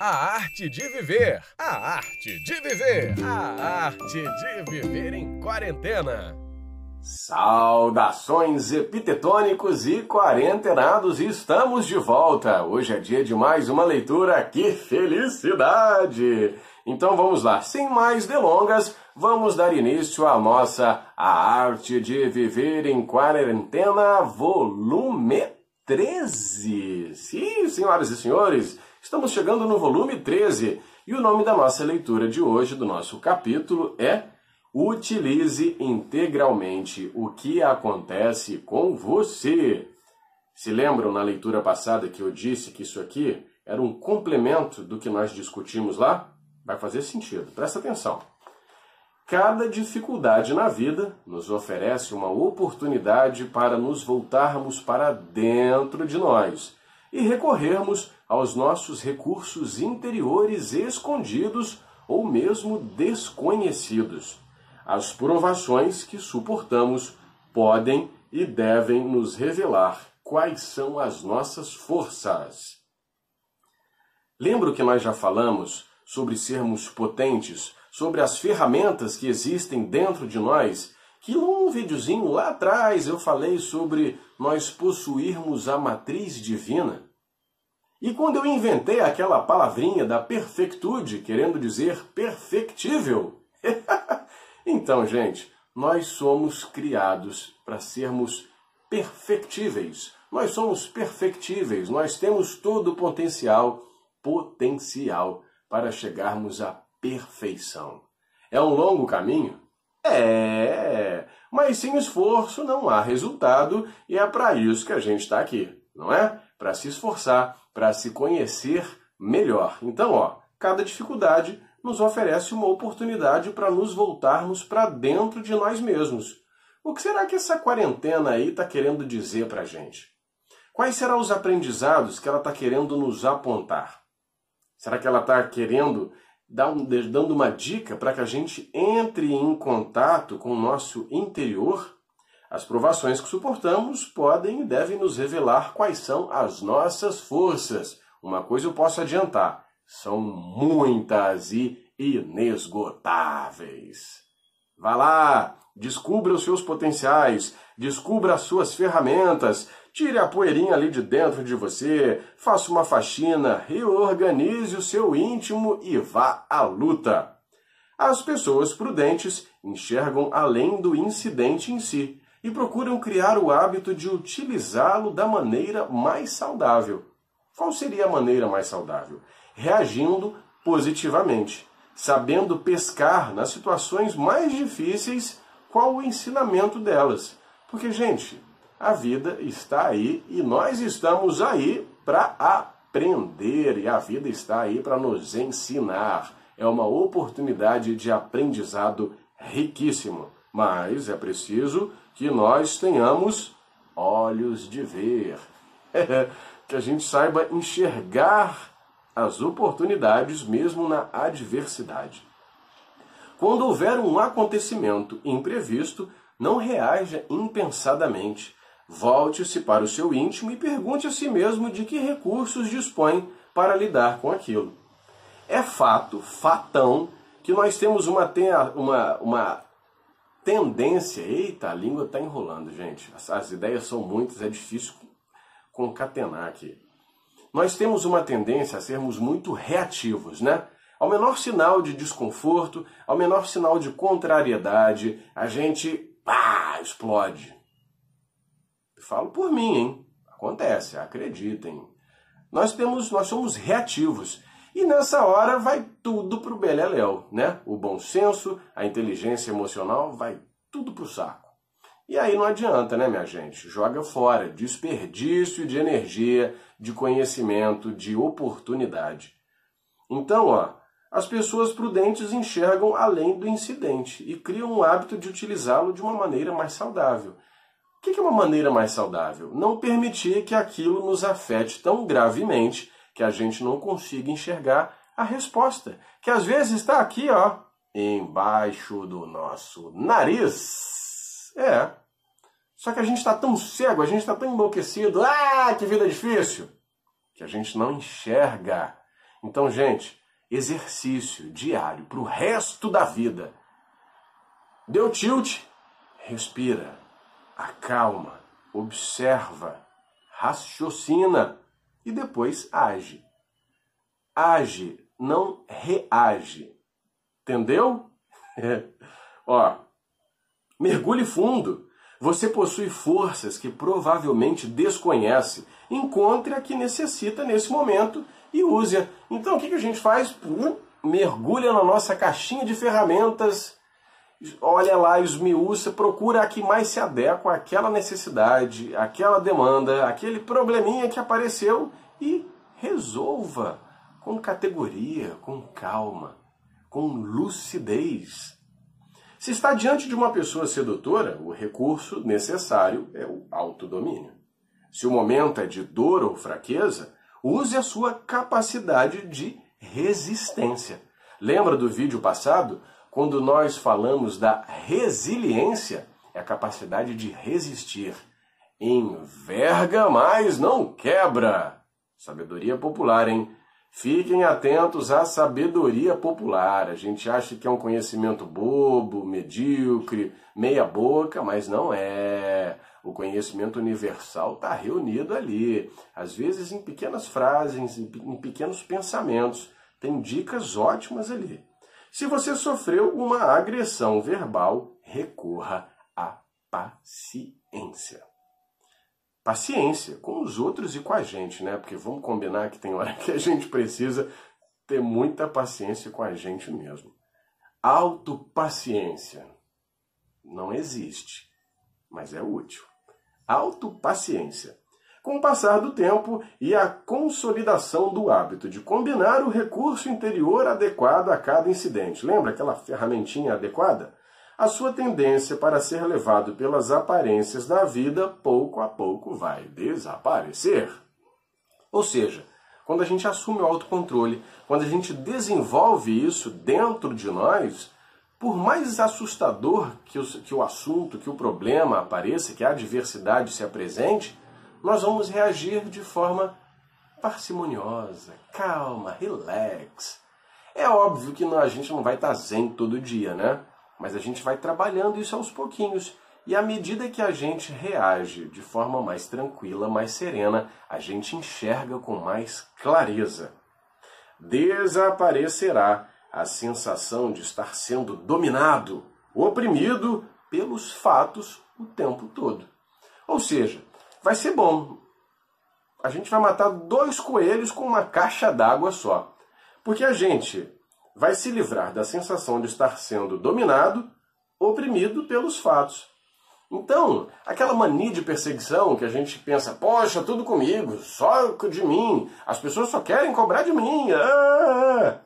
A arte de viver. A arte de viver. A arte de viver em quarentena. Saudações epitetônicos e quarentenados, estamos de volta. Hoje é dia de mais uma leitura. Que felicidade! Então vamos lá, sem mais delongas, vamos dar início à nossa A Arte de Viver em Quarentena, volume 13. Sim, senhoras e senhores, estamos chegando no volume 13 e o nome da nossa leitura de hoje, do nosso capítulo, é Utilize integralmente o que acontece com você. Se lembram na leitura passada que eu disse que isso aqui era um complemento do que nós discutimos lá? Vai fazer sentido, presta atenção. Cada dificuldade na vida nos oferece uma oportunidade para nos voltarmos para dentro de nós e recorrermos aos nossos recursos interiores escondidos ou mesmo desconhecidos. As provações que suportamos podem e devem nos revelar quais são as nossas forças. Lembro que nós já falamos sobre sermos potentes sobre as ferramentas que existem dentro de nós, que num videozinho lá atrás eu falei sobre nós possuirmos a matriz divina. E quando eu inventei aquela palavrinha da perfectude, querendo dizer perfectível, então, gente, nós somos criados para sermos perfectíveis. Nós somos perfectíveis, nós temos todo o potencial, potencial para chegarmos à perfeição. É um longo caminho? É, mas sem esforço não há resultado e é para isso que a gente está aqui, não é? Para se esforçar, para se conhecer melhor. Então, ó, cada dificuldade nos oferece uma oportunidade para nos voltarmos para dentro de nós mesmos. O que será que essa quarentena aí está querendo dizer para a gente? Quais serão os aprendizados que ela está querendo nos apontar? Será que ela está querendo dando uma dica para que a gente entre em contato com o nosso interior, as provações que suportamos podem e devem nos revelar quais são as nossas forças. Uma coisa eu posso adiantar: são muitas e inesgotáveis. Vá lá, descubra os seus potenciais, descubra as suas ferramentas, Tire a poeirinha ali de dentro de você, faça uma faxina, reorganize o seu íntimo e vá à luta. As pessoas prudentes enxergam além do incidente em si e procuram criar o hábito de utilizá-lo da maneira mais saudável. Qual seria a maneira mais saudável? Reagindo positivamente, sabendo pescar nas situações mais difíceis qual o ensinamento delas. Porque, gente, a vida está aí e nós estamos aí para aprender e a vida está aí para nos ensinar. É uma oportunidade de aprendizado riquíssimo, mas é preciso que nós tenhamos olhos de ver, que a gente saiba enxergar as oportunidades mesmo na adversidade. Quando houver um acontecimento imprevisto, não reaja impensadamente Volte-se para o seu íntimo e pergunte a si mesmo de que recursos dispõe para lidar com aquilo. É fato, fatão, que nós temos uma, uma, uma tendência. Eita, a língua está enrolando, gente. As, as ideias são muitas, é difícil concatenar aqui. Nós temos uma tendência a sermos muito reativos, né? Ao menor sinal de desconforto, ao menor sinal de contrariedade, a gente pá, explode. Falo por mim, hein? Acontece, acreditem. Nós temos, nós somos reativos. E nessa hora vai tudo pro beleléu, né? O bom senso, a inteligência emocional, vai tudo pro saco. E aí não adianta, né, minha gente? Joga fora. Desperdício de energia, de conhecimento, de oportunidade. Então, ó, as pessoas prudentes enxergam além do incidente e criam um hábito de utilizá-lo de uma maneira mais saudável. O que é uma maneira mais saudável? Não permitir que aquilo nos afete tão gravemente que a gente não consiga enxergar a resposta, que às vezes está aqui, ó, embaixo do nosso nariz. É. Só que a gente está tão cego, a gente está tão enlouquecido, ah, que vida difícil, que a gente não enxerga. Então, gente, exercício diário para o resto da vida. Deu tilt? Respira, acalma, observa, raciocina e depois age. Age, não reage. Entendeu? Ó, mergulhe fundo. Você possui forças que provavelmente desconhece. Encontre a que necessita nesse momento e use-a. Então o que a gente faz? Mergulha na nossa caixinha de ferramentas, olha lá, esmiuça, procura a que mais se adequa àquela necessidade, àquela demanda, aquele probleminha que apareceu e resolva com categoria, com calma, com lucidez. Se está diante de uma pessoa sedutora, o recurso necessário é o autodomínio. Se o momento é de dor ou fraqueza, use a sua capacidade de resistência. Lembra do vídeo passado? Quando nós falamos da resiliência, é a capacidade de resistir. Enverga, mas não quebra. Sabedoria popular, hein? Fiquem atentos à sabedoria popular. A gente acha que é um conhecimento bobo, medíocre, meia-boca, mas não é. O conhecimento universal está reunido ali, às vezes em pequenas frases, em pequenos pensamentos. Tem dicas ótimas ali. Se você sofreu uma agressão verbal, recorra à paciência paciência com os outros e com a gente, né? Porque vamos combinar que tem hora que a gente precisa ter muita paciência com a gente mesmo. Autopaciência não existe, mas é útil. Autopaciência. Com o passar do tempo e a consolidação do hábito de combinar o recurso interior adequado a cada incidente. Lembra aquela ferramentinha adequada? a sua tendência para ser levado pelas aparências da vida pouco a pouco vai desaparecer. Ou seja, quando a gente assume o autocontrole, quando a gente desenvolve isso dentro de nós, por mais assustador que o, que o assunto, que o problema apareça, que a adversidade se apresente, nós vamos reagir de forma parcimoniosa, calma, relax. É óbvio que a gente não vai estar zen todo dia, né? Mas a gente vai trabalhando isso aos pouquinhos. E à medida que a gente reage de forma mais tranquila, mais serena, a gente enxerga com mais clareza. Desaparecerá a sensação de estar sendo dominado, oprimido pelos fatos o tempo todo. Ou seja, vai ser bom. A gente vai matar dois coelhos com uma caixa d'água só. Porque a gente vai se livrar da sensação de estar sendo dominado, oprimido pelos fatos. Então, aquela mania de perseguição que a gente pensa, poxa, tudo comigo, só de mim, as pessoas só querem cobrar de mim. Ah!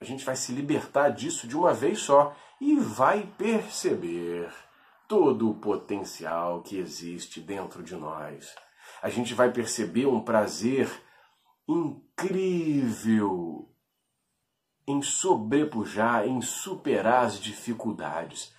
A gente vai se libertar disso de uma vez só e vai perceber todo o potencial que existe dentro de nós. A gente vai perceber um prazer incrível em sobrepujar, em superar as dificuldades.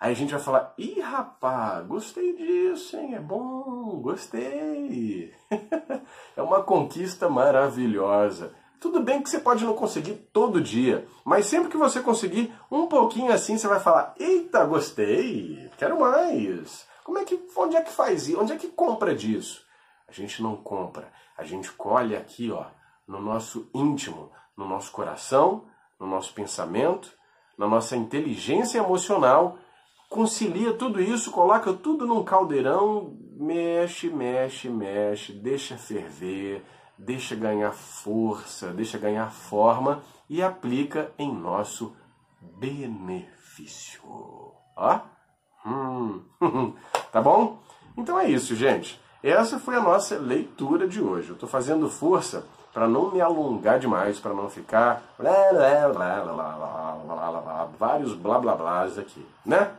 Aí a gente vai falar: ih, rapaz, gostei disso, hein? É bom, gostei. é uma conquista maravilhosa. Tudo bem que você pode não conseguir todo dia, mas sempre que você conseguir um pouquinho assim, você vai falar: eita, gostei, quero mais. Como é que, onde é que faz isso? Onde é que compra disso? A gente não compra, a gente colhe aqui, ó, no nosso íntimo, no nosso coração, no nosso pensamento, na nossa inteligência emocional, concilia tudo isso, coloca tudo num caldeirão, mexe, mexe, mexe, deixa ferver, deixa ganhar força, deixa ganhar forma e aplica em nosso benefício. Ó, hum. tá bom? Então é isso, gente. Essa foi a nossa leitura de hoje. Eu estou fazendo força para não me alongar demais, para não ficar vários blá blá blás aqui, né?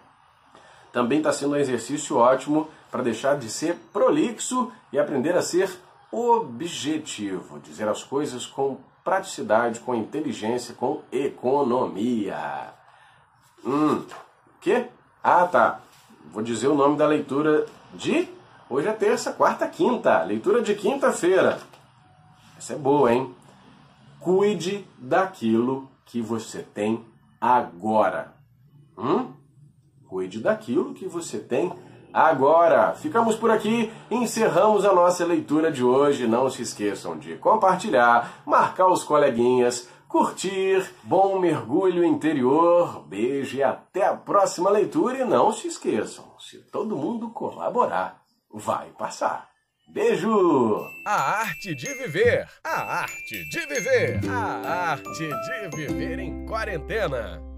Também está sendo um exercício ótimo para deixar de ser prolixo e aprender a ser objetivo, dizer as coisas com praticidade, com inteligência, com economia. Hum, que? Ah, tá. Vou dizer o nome da leitura de hoje é terça, quarta, quinta. Leitura de quinta-feira. Essa é boa, hein? Cuide daquilo que você tem agora. Hum? Cuide daquilo que você tem agora. Ficamos por aqui, encerramos a nossa leitura de hoje. Não se esqueçam de compartilhar, marcar os coleguinhas, curtir. Bom mergulho interior. Beijo e até a próxima leitura. E não se esqueçam, se todo mundo colaborar, vai passar. Beijo! A arte de viver. A arte de viver. A arte de viver em quarentena.